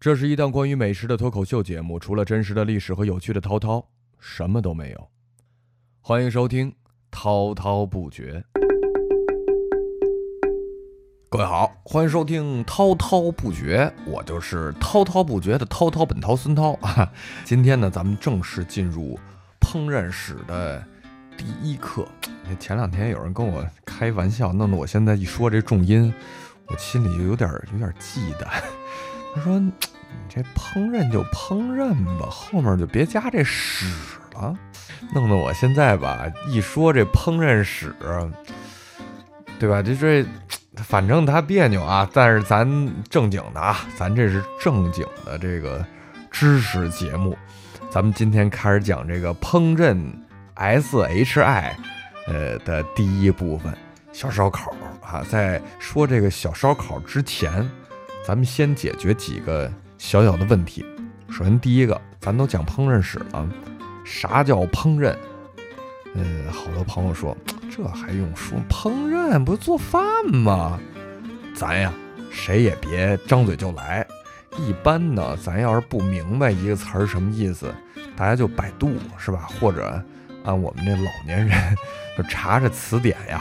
这是一档关于美食的脱口秀节目，除了真实的历史和有趣的滔滔，什么都没有。欢迎收听《滔滔不绝》。各位好，欢迎收听《滔滔不绝》，我就是滔滔不绝的滔滔本滔孙涛啊。今天呢，咱们正式进入烹饪史的第一课。前两天有人跟我开玩笑，弄得我现在一说这重音，我心里就有点有点忌惮。他说：“你这烹饪就烹饪吧，后面就别加这屎了。”弄得我现在吧，一说这烹饪史，对吧？这这，反正他别扭啊。但是咱正经的啊，咱这是正经的这个知识节目。咱们今天开始讲这个烹饪 S H I，呃的第一部分小烧烤啊。在说这个小烧烤之前。咱们先解决几个小小的问题。首先，第一个，咱都讲烹饪史了，啥叫烹饪？嗯，好多朋友说，这还用说？烹饪不做饭吗？咱呀，谁也别张嘴就来。一般呢，咱要是不明白一个词儿什么意思，大家就百度是吧？或者按我们这老年人就查查词典呀。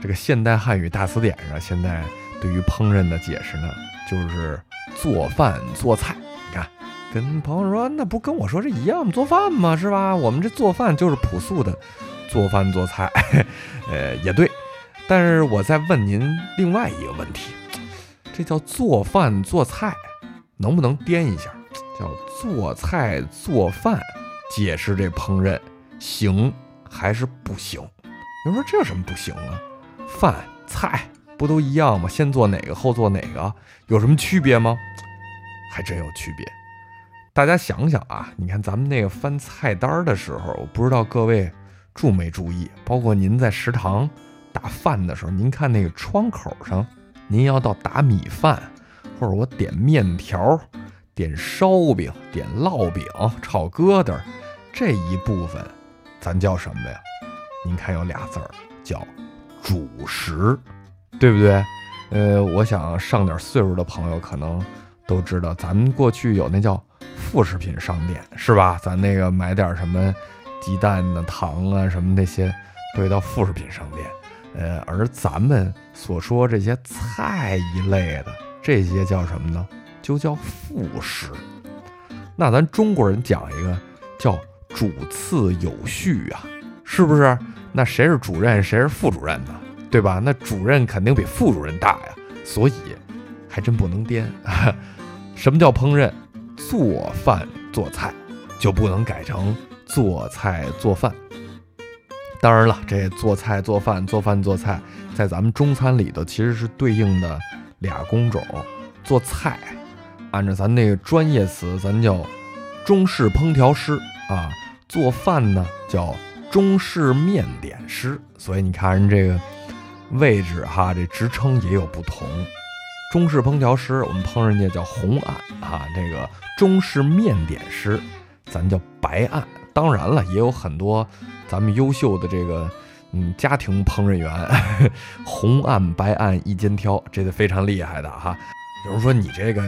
这个现代汉语大词典上，现在对于烹饪的解释呢？就是做饭做菜，你看，跟朋友说，那不跟我说这一样做饭吗？是吧？我们这做饭就是朴素的做饭做菜，呃，也对。但是我再问您另外一个问题，这叫做饭做菜，能不能颠一下，叫做菜做饭？解释这烹饪行还是不行？有人说这有什么不行啊？饭菜。不都一样吗？先做哪个后做哪个，有什么区别吗？还真有区别。大家想想啊，你看咱们那个翻菜单的时候，我不知道各位注没注意，包括您在食堂打饭的时候，您看那个窗口上，您要到打米饭，或者我点面条、点烧饼、点烙饼、炒疙瘩这一部分，咱叫什么呀？您看有俩字儿，叫主食。对不对？呃，我想上点岁数的朋友可能都知道，咱们过去有那叫副食品商店，是吧？咱那个买点什么鸡蛋呢、糖啊什么那些，都叫副食品商店。呃，而咱们所说这些菜一类的，这些叫什么呢？就叫副食。那咱中国人讲一个叫主次有序啊，是不是？那谁是主任，谁是副主任呢？对吧？那主任肯定比副主任大呀，所以还真不能颠。什么叫烹饪？做饭做菜就不能改成做菜做饭。当然了，这做菜做饭、做饭做菜，在咱们中餐里头其实是对应的俩工种。做菜，按照咱那个专业词，咱叫中式烹调师啊；做饭呢，叫中式面点师。所以你看人这个。位置哈，这职称也有不同。中式烹调师，我们烹饪界叫红案哈；这个中式面点师，咱叫白案。当然了，也有很多咱们优秀的这个嗯家庭烹饪员，红案白案一肩挑，这个非常厉害的哈。有人说你这个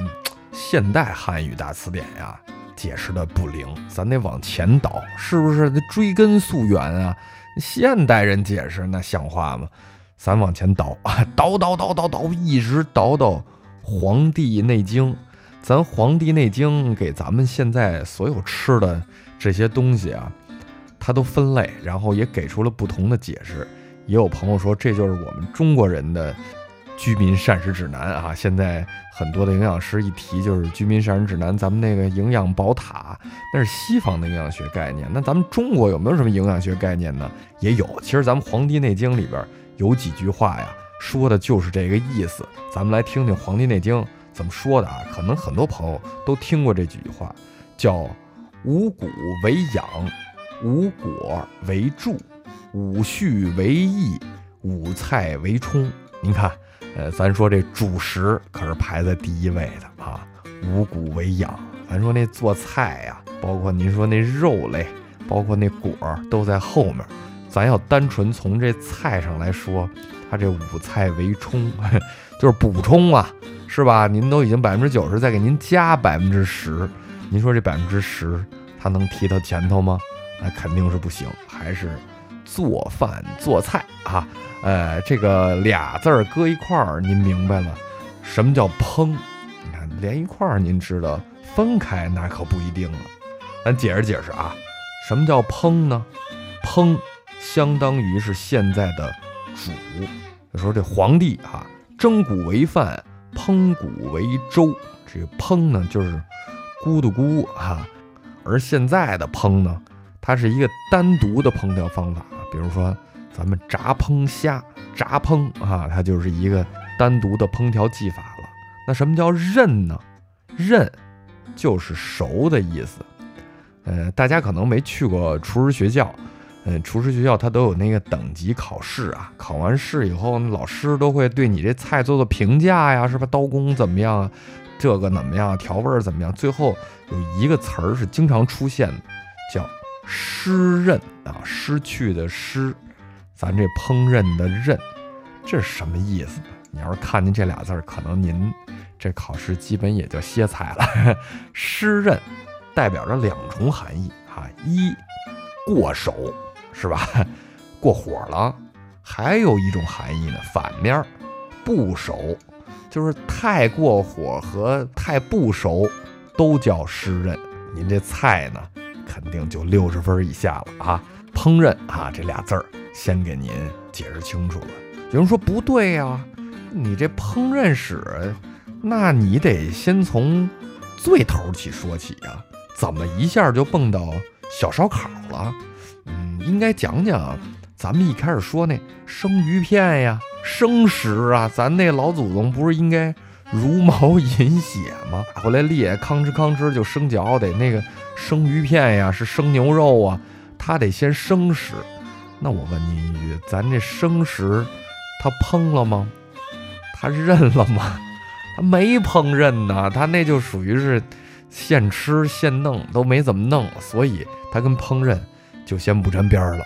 现代汉语大词典呀，解释的不灵，咱得往前倒，是不是？得追根溯源啊！现代人解释那像话吗？咱往前倒 啊，倒倒倒倒倒，一直倒到《黄帝内经》。咱《黄帝内经》给咱们现在所有吃的这些东西啊，它都分类，然后也给出了不同的解释。也有朋友说，这就是我们中国人的居民膳食指南啊。现在很多的营养师一提就是居民膳食指南，咱们那个营养宝塔那是西方的营养学概念。那咱们中国有没有什么营养学概念呢？也有。其实咱们《黄帝内经》里边。有几句话呀，说的就是这个意思。咱们来听听《黄帝内经》怎么说的啊？可能很多朋友都听过这几句话，叫“五谷为养，五果为助，五畜为益，五菜为充”。您看，呃，咱说这主食可是排在第一位的啊，“五谷为养”。咱说那做菜呀，包括您说那肉类，包括那果都在后面。咱要单纯从这菜上来说，它这五菜为充，就是补充啊，是吧？您都已经百分之九十，再给您加百分之十，您说这百分之十它能提到前头吗？那肯定是不行，还是做饭做菜啊。呃，这个俩字儿搁一块儿，您明白了，什么叫烹？你看连一块儿，您知道，分开那可不一定了。咱解释解释啊，什么叫烹呢？烹相当于是现在的煮。说这皇帝啊，蒸谷为饭，烹谷为粥。这个烹呢，就是咕嘟咕哈，而现在的烹呢，它是一个单独的烹调方法。比如说咱们炸烹虾，炸烹啊，它就是一个单独的烹调技法了。那什么叫饪呢？饪就是熟的意思。呃，大家可能没去过厨师学校。嗯，厨师学校它都有那个等级考试啊，考完试以后，老师都会对你这菜做做评价呀，是吧？刀工怎么样啊？这个怎么样？调味怎么样？最后有一个词儿是经常出现的，叫失刃啊，失去的失，咱这烹饪的饪，这是什么意思？你要是看见这俩字儿，可能您这考试基本也就歇菜了。失刃代表着两重含义哈，一过手。是吧？过火了，还有一种含义呢，反面不熟，就是太过火和太不熟都叫湿润。您这菜呢，肯定就六十分以下了啊！烹饪啊，这俩字儿先给您解释清楚了。有人说不对呀，你这烹饪史，那你得先从最头起说起呀，怎么一下就蹦到小烧烤了？应该讲讲，咱们一开始说那生鱼片呀、生食啊，咱那老祖宗不是应该茹毛饮血吗？打回来裂，吭哧吭哧就生嚼，得那个生鱼片呀，是生牛肉啊，他得先生食。那我问您一句，咱这生食，他烹了吗？他认了吗？他没烹饪呢，他那就属于是现吃现弄，都没怎么弄，所以他跟烹饪。就先不沾边儿了。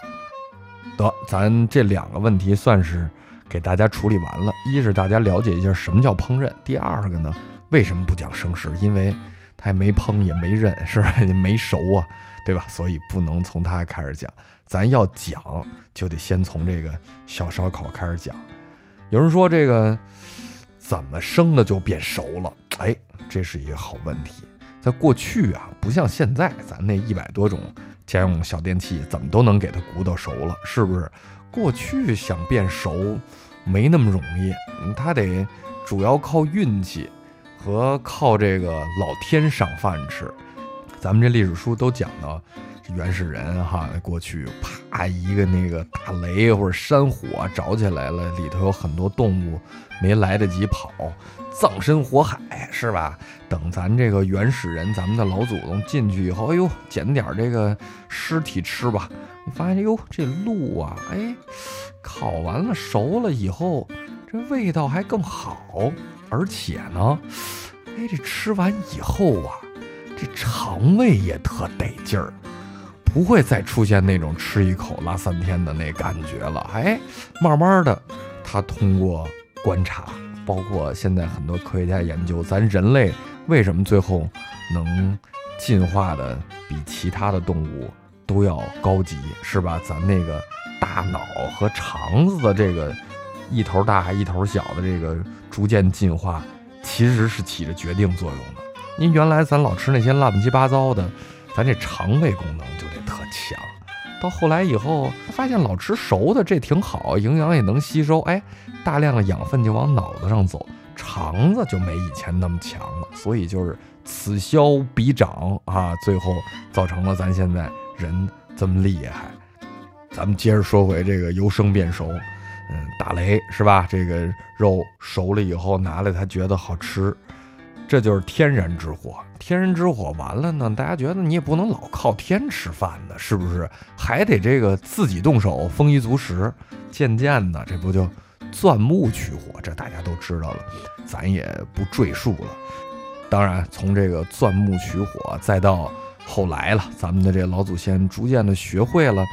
得，咱这两个问题算是给大家处理完了。一是大家了解一下什么叫烹饪，第二个呢，为什么不讲生食？因为它也没烹也没韧，是吧？也没熟啊，对吧？所以不能从它开始讲。咱要讲，就得先从这个小烧烤开始讲。有人说这个怎么生的就变熟了？哎，这是一个好问题。在过去啊，不像现在，咱那一百多种。家用小电器怎么都能给它鼓捣熟了，是不是？过去想变熟没那么容易，它得主要靠运气和靠这个老天赏饭吃。咱们这历史书都讲到，原始人哈，过去啪一个那个大雷或者山火着起来了，里头有很多动物没来得及跑。葬身火海是吧？等咱这个原始人，咱们的老祖宗进去以后，哎呦，捡点这个尸体吃吧。你发现，哎呦，这鹿啊，哎，烤完了熟了以后，这味道还更好，而且呢，哎，这吃完以后啊，这肠胃也特得劲儿，不会再出现那种吃一口拉三天的那感觉了。哎，慢慢的，他通过观察。包括现在很多科学家研究，咱人类为什么最后能进化的比其他的动物都要高级，是吧？咱那个大脑和肠子的这个一头大一头小的这个逐渐进化，其实是起着决定作用的。您原来咱老吃那些乱七八糟的，咱这肠胃功能就强。到后来以后，发现老吃熟的这挺好，营养也能吸收，哎，大量的养分就往脑子上走，肠子就没以前那么强了。所以就是此消彼长啊，最后造成了咱现在人这么厉害。咱们接着说回这个由生变熟，嗯，打雷是吧？这个肉熟了以后拿来，他觉得好吃。这就是天然之火，天然之火完了呢，大家觉得你也不能老靠天吃饭的，是不是？还得这个自己动手，丰衣足食。渐渐的，这不就钻木取火？这大家都知道了，咱也不赘述了。当然，从这个钻木取火，再到后来了，咱们的这老祖先逐渐的学会了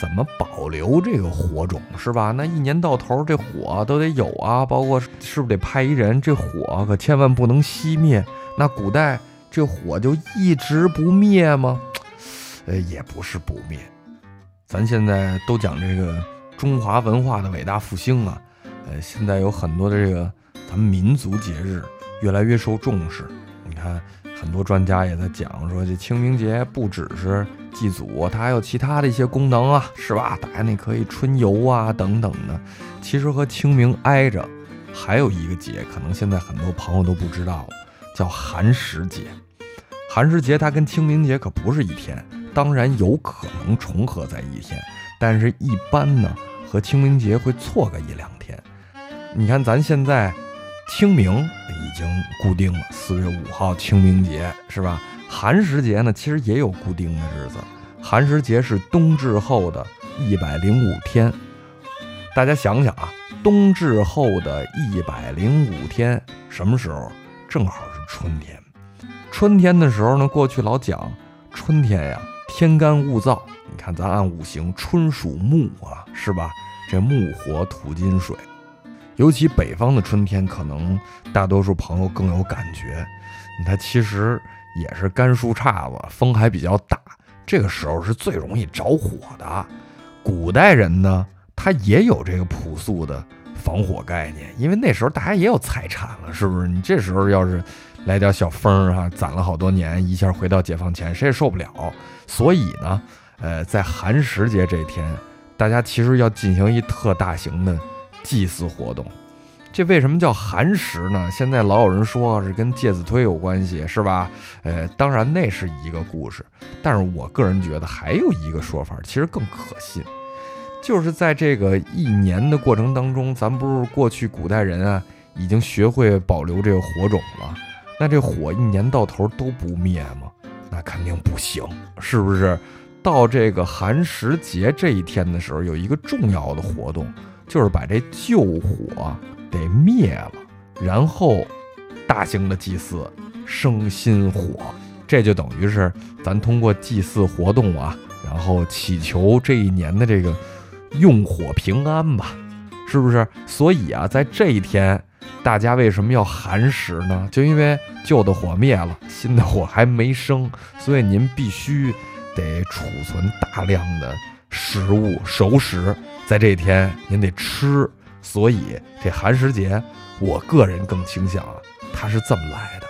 怎么保留这个火种，是吧？那一年到头这火都得有啊，包括是不是得派一人，这火可千万不能熄灭。那古代这火就一直不灭吗？呃，也不是不灭。咱现在都讲这个中华文化的伟大复兴啊，呃，现在有很多的这个咱们民族节日越来越受重视。你看，很多专家也在讲说，这清明节不只是祭祖，它还有其他的一些功能啊，是吧？大家那可以春游啊等等的。其实和清明挨着，还有一个节，可能现在很多朋友都不知道，叫寒食节。寒食节它跟清明节可不是一天。当然有可能重合在一天，但是一般呢和清明节会错个一两天。你看咱现在清明已经固定了，四月五号清明节是吧？寒食节呢其实也有固定的日子，寒食节是冬至后的一百零五天。大家想想啊，冬至后的一百零五天什么时候？正好是春天。春天的时候呢，过去老讲春天呀。天干物燥，你看咱按五行，春属木啊，是吧？这木火土金水，尤其北方的春天，可能大多数朋友更有感觉。它其实也是干树杈子，风还比较大，这个时候是最容易着火的。古代人呢，他也有这个朴素的防火概念，因为那时候大家也有财产了，是不是？你这时候要是来点小风儿哈，攒了好多年，一下回到解放前，谁也受不了。所以呢，呃，在寒食节这天，大家其实要进行一特大型的祭祀活动。这为什么叫寒食呢？现在老有人说是跟介子推有关系，是吧？呃，当然那是一个故事，但是我个人觉得还有一个说法，其实更可信，就是在这个一年的过程当中，咱不是过去古代人啊，已经学会保留这个火种了，那这火一年到头都不灭吗？那肯定不行，是不是？到这个寒食节这一天的时候，有一个重要的活动，就是把这旧火得灭了，然后大型的祭祀生新火。这就等于是咱通过祭祀活动啊，然后祈求这一年的这个用火平安吧，是不是？所以啊，在这一天。大家为什么要寒食呢？就因为旧的火灭了，新的火还没生，所以您必须得储存大量的食物熟食，在这一天您得吃。所以这寒食节，我个人更倾向啊它是这么来的。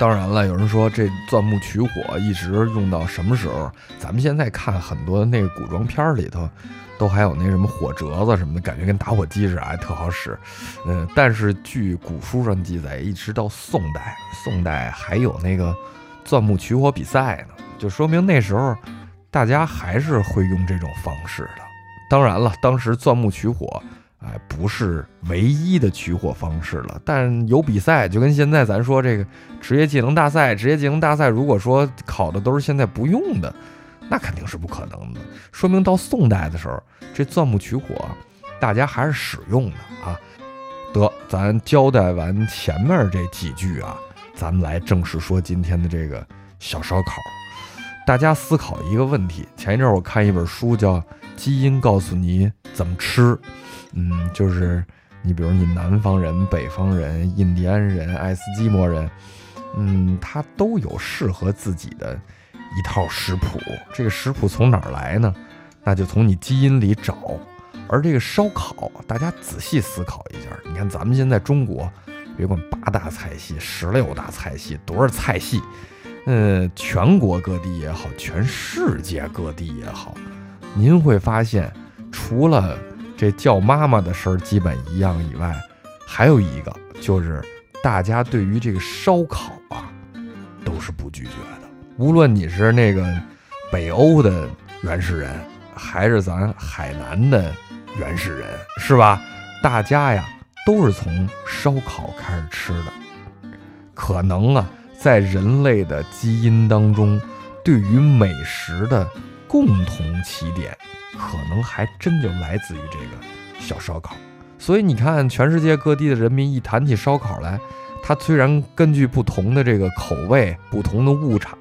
当然了，有人说这钻木取火一直用到什么时候？咱们现在看很多那个古装片里头。都还有那什么火折子什么的，感觉跟打火机似的，还特好使。嗯，但是据古书上记载，一直到宋代，宋代还有那个钻木取火比赛呢，就说明那时候大家还是会用这种方式的。当然了，当时钻木取火，哎，不是唯一的取火方式了，但有比赛，就跟现在咱说这个职业技能大赛，职业技能大赛，如果说考的都是现在不用的。那肯定是不可能的，说明到宋代的时候，这钻木取火，大家还是使用的啊。得，咱交代完前面这几句啊，咱们来正式说今天的这个小烧烤。大家思考一个问题：前一阵我看一本书叫《基因告诉你怎么吃》，嗯，就是你比如你南方人、北方人、印第安人、爱斯基摩人，嗯，他都有适合自己的。一套食谱，这个食谱从哪儿来呢？那就从你基因里找。而这个烧烤，大家仔细思考一下，你看咱们现在中国，别管八大菜系、十六大菜系，多少菜系？呃，全国各地也好，全世界各地也好，您会发现，除了这叫妈妈的事儿基本一样以外，还有一个就是大家对于这个烧烤啊，都是不拒绝的。无论你是那个北欧的原始人，还是咱海南的原始人，是吧？大家呀都是从烧烤开始吃的。可能啊，在人类的基因当中，对于美食的共同起点，可能还真就来自于这个小烧烤。所以你看，全世界各地的人民一谈起烧烤来，它虽然根据不同的这个口味、不同的物产。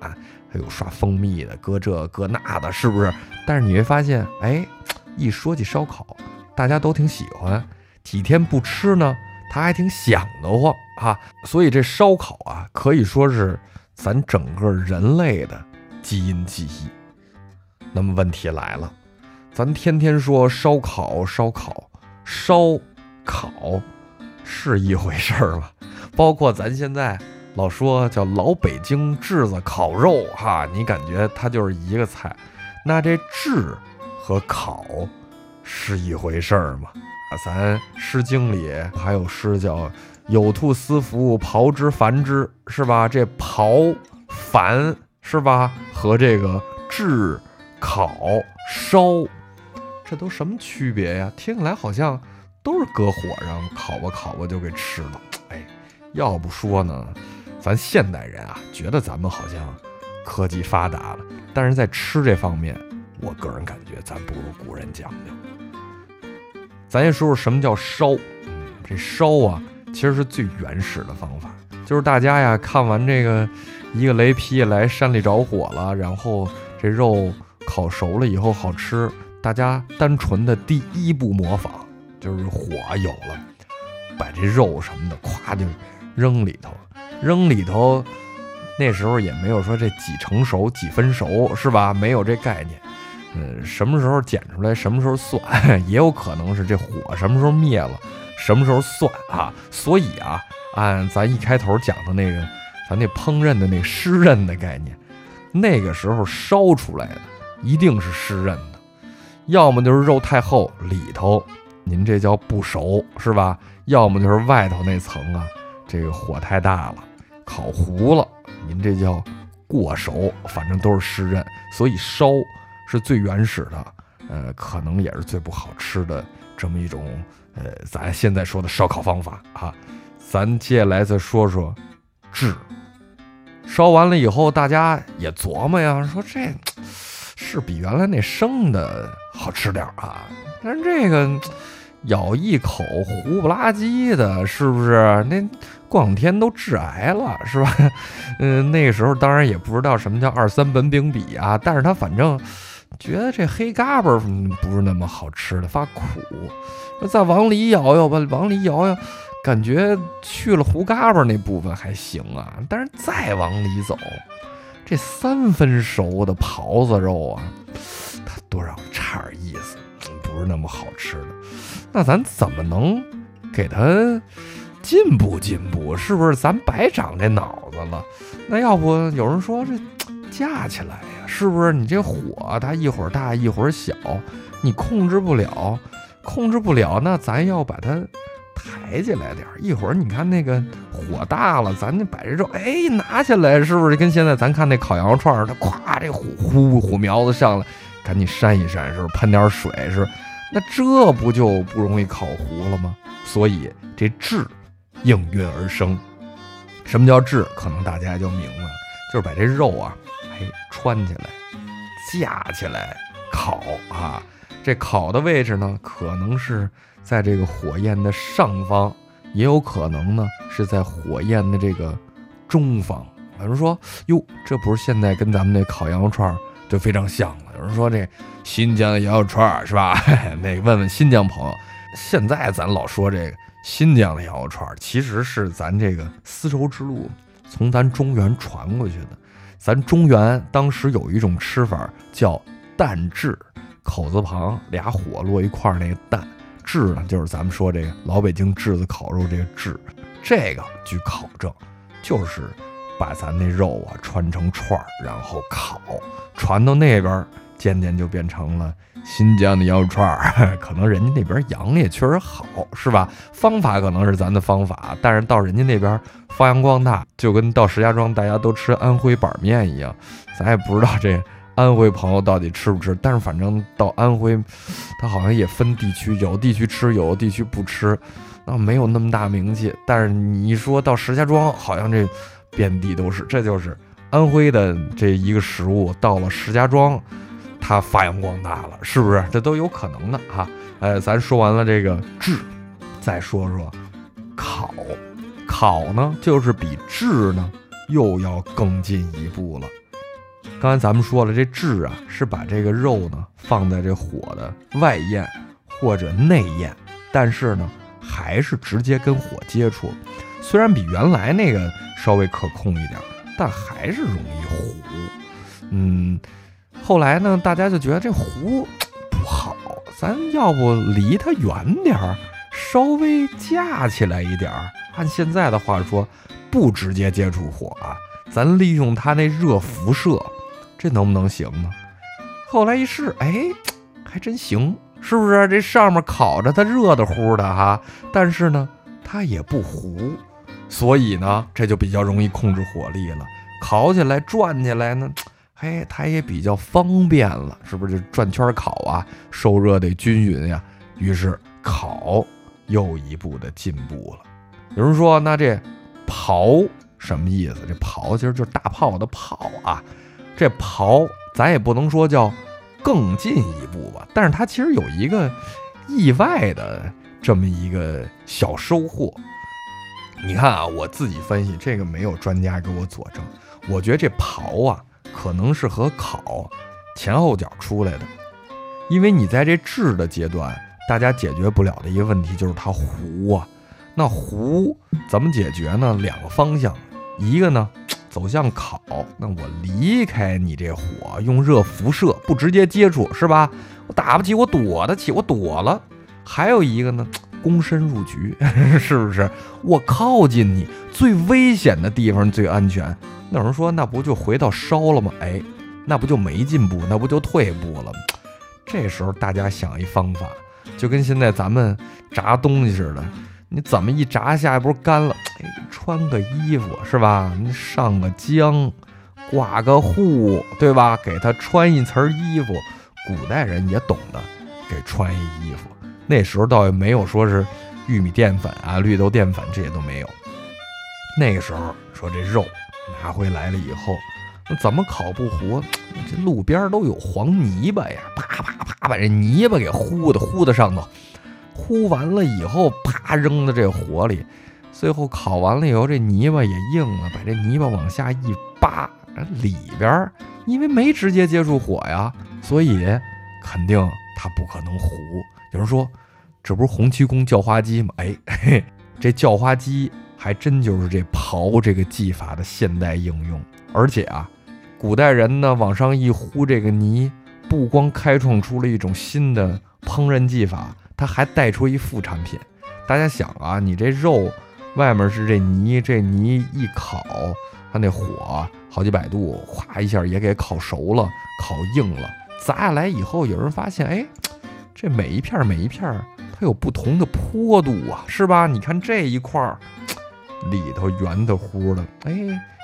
还有刷蜂蜜的，搁这搁那的，是不是？但是你会发现，哎，一说起烧烤，大家都挺喜欢，几天不吃呢，他还挺想得慌啊。所以这烧烤啊，可以说是咱整个人类的基因记忆。那么问题来了，咱天天说烧烤，烧烤，烧烤是一回事儿吗？包括咱现在老说叫老北京炙子烤肉，哈，你感觉它就是一个菜？那这炙和烤是一回事儿吗？啊，咱《诗经》里还有诗叫“有兔斯服，刨之繁之”，是吧？这刨、繁是吧？和这个炙。烤烧，这都什么区别呀？听起来好像都是搁火上烤吧烤吧就给吃了。哎，要不说呢，咱现代人啊，觉得咱们好像科技发达了，但是在吃这方面，我个人感觉咱不如古人讲究。咱先说说什么叫烧。这烧啊，其实是最原始的方法，就是大家呀看完这个一个雷劈来山里着火了，然后这肉。烤熟了以后好吃，大家单纯的第一步模仿就是火有了，把这肉什么的咵就扔里头，扔里头。那时候也没有说这几成熟几分熟是吧？没有这概念。嗯，什么时候捡出来，什么时候算，也有可能是这火什么时候灭了，什么时候算啊。所以啊，按咱一开头讲的那个，咱那烹饪的那湿刃的概念，那个时候烧出来的。一定是湿刃的，要么就是肉太厚，里头您这叫不熟，是吧？要么就是外头那层啊，这个火太大了，烤糊了，您这叫过熟。反正都是湿刃，所以烧是最原始的，呃，可能也是最不好吃的这么一种，呃，咱现在说的烧烤方法啊。咱接下来再说说炙，烧完了以后，大家也琢磨呀，说这。是比原来那生的好吃点啊，但是这个咬一口糊不拉几的，是不是？那过两天都致癌了，是吧？嗯，那个时候当然也不知道什么叫二三苯丙比啊，但是他反正觉得这黑嘎巴不是那么好吃的，发苦。再往里咬咬吧，往里咬咬，感觉去了胡嘎巴那部分还行啊，但是再往里走。这三分熟的狍子肉啊，它多少差点意思，不是那么好吃的。那咱怎么能给它进步进步？是不是咱白长这脑子了？那要不有人说这架起来呀？是不是你这火它一会儿大一会儿小，你控制不了，控制不了？那咱要把它。抬起来点儿，一会儿你看那个火大了，咱那把这肉，哎，拿起来是不是跟现在咱看那烤羊肉串儿，它咵这火呼火苗子上来，赶紧扇一扇，是不是喷点水是？那这不就不容易烤糊了吗？所以这炙应运而生。什么叫炙？可能大家就明白了，就是把这肉啊，穿起来，架起来烤啊。这烤的位置呢，可能是。在这个火焰的上方，也有可能呢是在火焰的这个中方。有人说：“哟，这不是现在跟咱们那烤羊肉串就非常像了。”有人说：“这新疆的羊肉串是吧？” 那问问新疆朋友，现在咱老说这个新疆的羊肉串，其实是咱这个丝绸之路从咱中原传过去的。咱中原当时有一种吃法叫蛋炙，口字旁俩火落一块儿那个蛋。炙呢，就是咱们说这个老北京炙子烤肉这个炙，这个据考证，就是把咱那肉啊串成串儿，然后烤，传到那边，渐渐就变成了新疆的羊肉串儿。可能人家那边羊也确实好，是吧？方法可能是咱的方法，但是到人家那边发扬光大，就跟到石家庄大家都吃安徽板面一样，咱也不知道这。安徽朋友到底吃不吃？但是反正到安徽，他好像也分地区，有地区吃，有地区不吃，那没有那么大名气。但是你说到石家庄，好像这遍地都是，这就是安徽的这一个食物到了石家庄，它发扬光大了，是不是？这都有可能的哈。呃，咱说完了这个炙，再说说烤，烤呢就是比炙呢又要更进一步了。刚才咱们说了，这炙啊是把这个肉呢放在这火的外焰或者内焰，但是呢还是直接跟火接触，虽然比原来那个稍微可控一点，但还是容易糊。嗯，后来呢，大家就觉得这糊不好，咱要不离它远点儿，稍微架起来一点儿。按现在的话说，不直接接触火啊，咱利用它那热辐射。这能不能行呢？后来一试，哎，还真行，是不是？这上面烤着它热的乎的哈，但是呢，它也不糊，所以呢，这就比较容易控制火力了。烤起来、转起来呢，嘿，它也比较方便了，是不是？转圈烤啊，受热得均匀呀。于是烤又一步的进步了。有人说，那这刨什么意思？这刨其实就是大炮的炮啊。这刨咱也不能说叫更进一步吧，但是它其实有一个意外的这么一个小收获。你看啊，我自己分析这个没有专家给我佐证，我觉得这刨啊可能是和烤前后脚出来的，因为你在这制的阶段，大家解决不了的一个问题就是它糊啊。那糊怎么解决呢？两个方向，一个呢。走向烤，那我离开你这火，用热辐射不直接接触是吧？我打不起，我躲得起，我躲了。还有一个呢，躬身入局，是不是？我靠近你最危险的地方最安全。那有人说，那不就回到烧了吗？哎，那不就没进步，那不就退步了吗？这时候大家想一方法，就跟现在咱们炸东西似的。你怎么一炸下，不是干了？哎，穿个衣服是吧？你上个浆，挂个糊，对吧？给他穿一层衣服。古代人也懂得给穿一衣服。那时候倒也没有说是玉米淀粉啊、绿豆淀粉这些都没有。那个时候说这肉拿回来了以后，那怎么烤不糊？这路边都有黄泥巴呀，啪啪啪把这泥巴给糊的糊在上头。糊完了以后，啪扔到这火里，最后烤完了以后，这泥巴也硬了，把这泥巴往下一扒，里边因为没直接接触火呀，所以肯定它不可能糊。有人说，这不是洪七公叫花鸡吗？哎，嘿，这叫花鸡还真就是这刨这个技法的现代应用。而且啊，古代人呢往上一呼这个泥，不光开创出了一种新的烹饪技法。它还带出一副产品，大家想啊，你这肉外面是这泥，这泥一烤，它那火好几百度，咵一下也给烤熟了，烤硬了。砸下来以后，有人发现，哎，这每一片每一片它有不同的坡度啊，是吧？你看这一块儿里头圆的乎的，哎，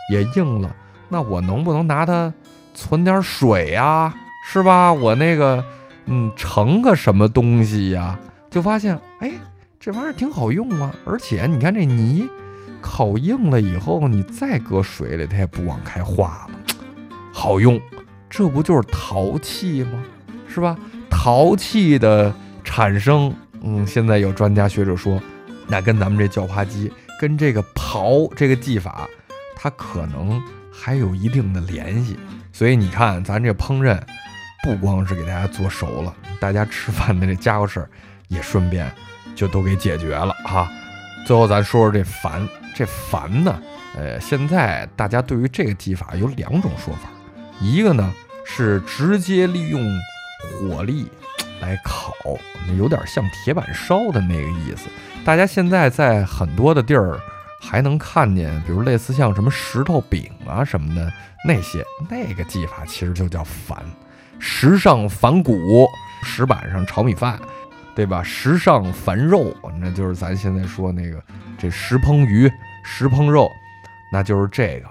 也硬了。那我能不能拿它存点水呀？是吧？我那个。嗯，盛个什么东西呀？就发现，哎，这玩意儿挺好用啊！而且你看这泥烤硬了以后，你再搁水里，它也不往开化了，好用。这不就是陶器吗？是吧？陶器的产生，嗯，现在有专家学者说，那跟咱们这叫花鸡，跟这个刨这个技法，它可能还有一定的联系。所以你看，咱这烹饪。不光是给大家做熟了，大家吃饭的这家伙事儿也顺便就都给解决了哈。最后咱说说这烦，这烦呢，呃，现在大家对于这个技法有两种说法，一个呢是直接利用火力来烤，有点像铁板烧的那个意思。大家现在在很多的地儿还能看见，比如类似像什么石头饼啊什么的那些，那个技法其实就叫烦。石上反骨，石板上炒米饭，对吧？石上反肉，那就是咱现在说那个这石烹鱼、石烹肉，那就是这个。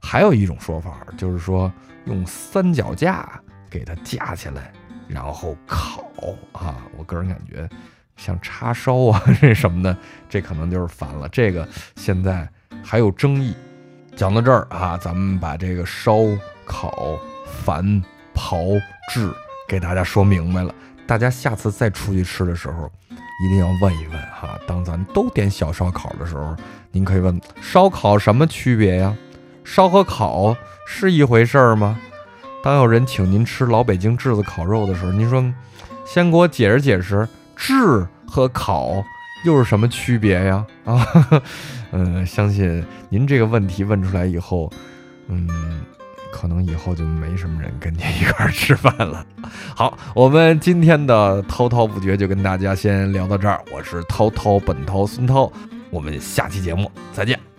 还有一种说法，就是说用三脚架给它架起来，然后烤啊。我个人感觉像叉烧啊 这什么的，这可能就是反了。这个现在还有争议。讲到这儿啊，咱们把这个烧、烤、反。炮制给大家说明白了，大家下次再出去吃的时候，一定要问一问哈。当咱都点小烧烤的时候，您可以问：烧烤什么区别呀？烧和烤是一回事儿吗？当有人请您吃老北京炙子烤肉的时候，您说先给我解释解释，炙和烤又是什么区别呀？啊，嗯，相信您这个问题问出来以后，嗯。可能以后就没什么人跟您一块吃饭了。好，我们今天的滔滔不绝就跟大家先聊到这儿。我是滔滔本涛孙涛，我们下期节目再见。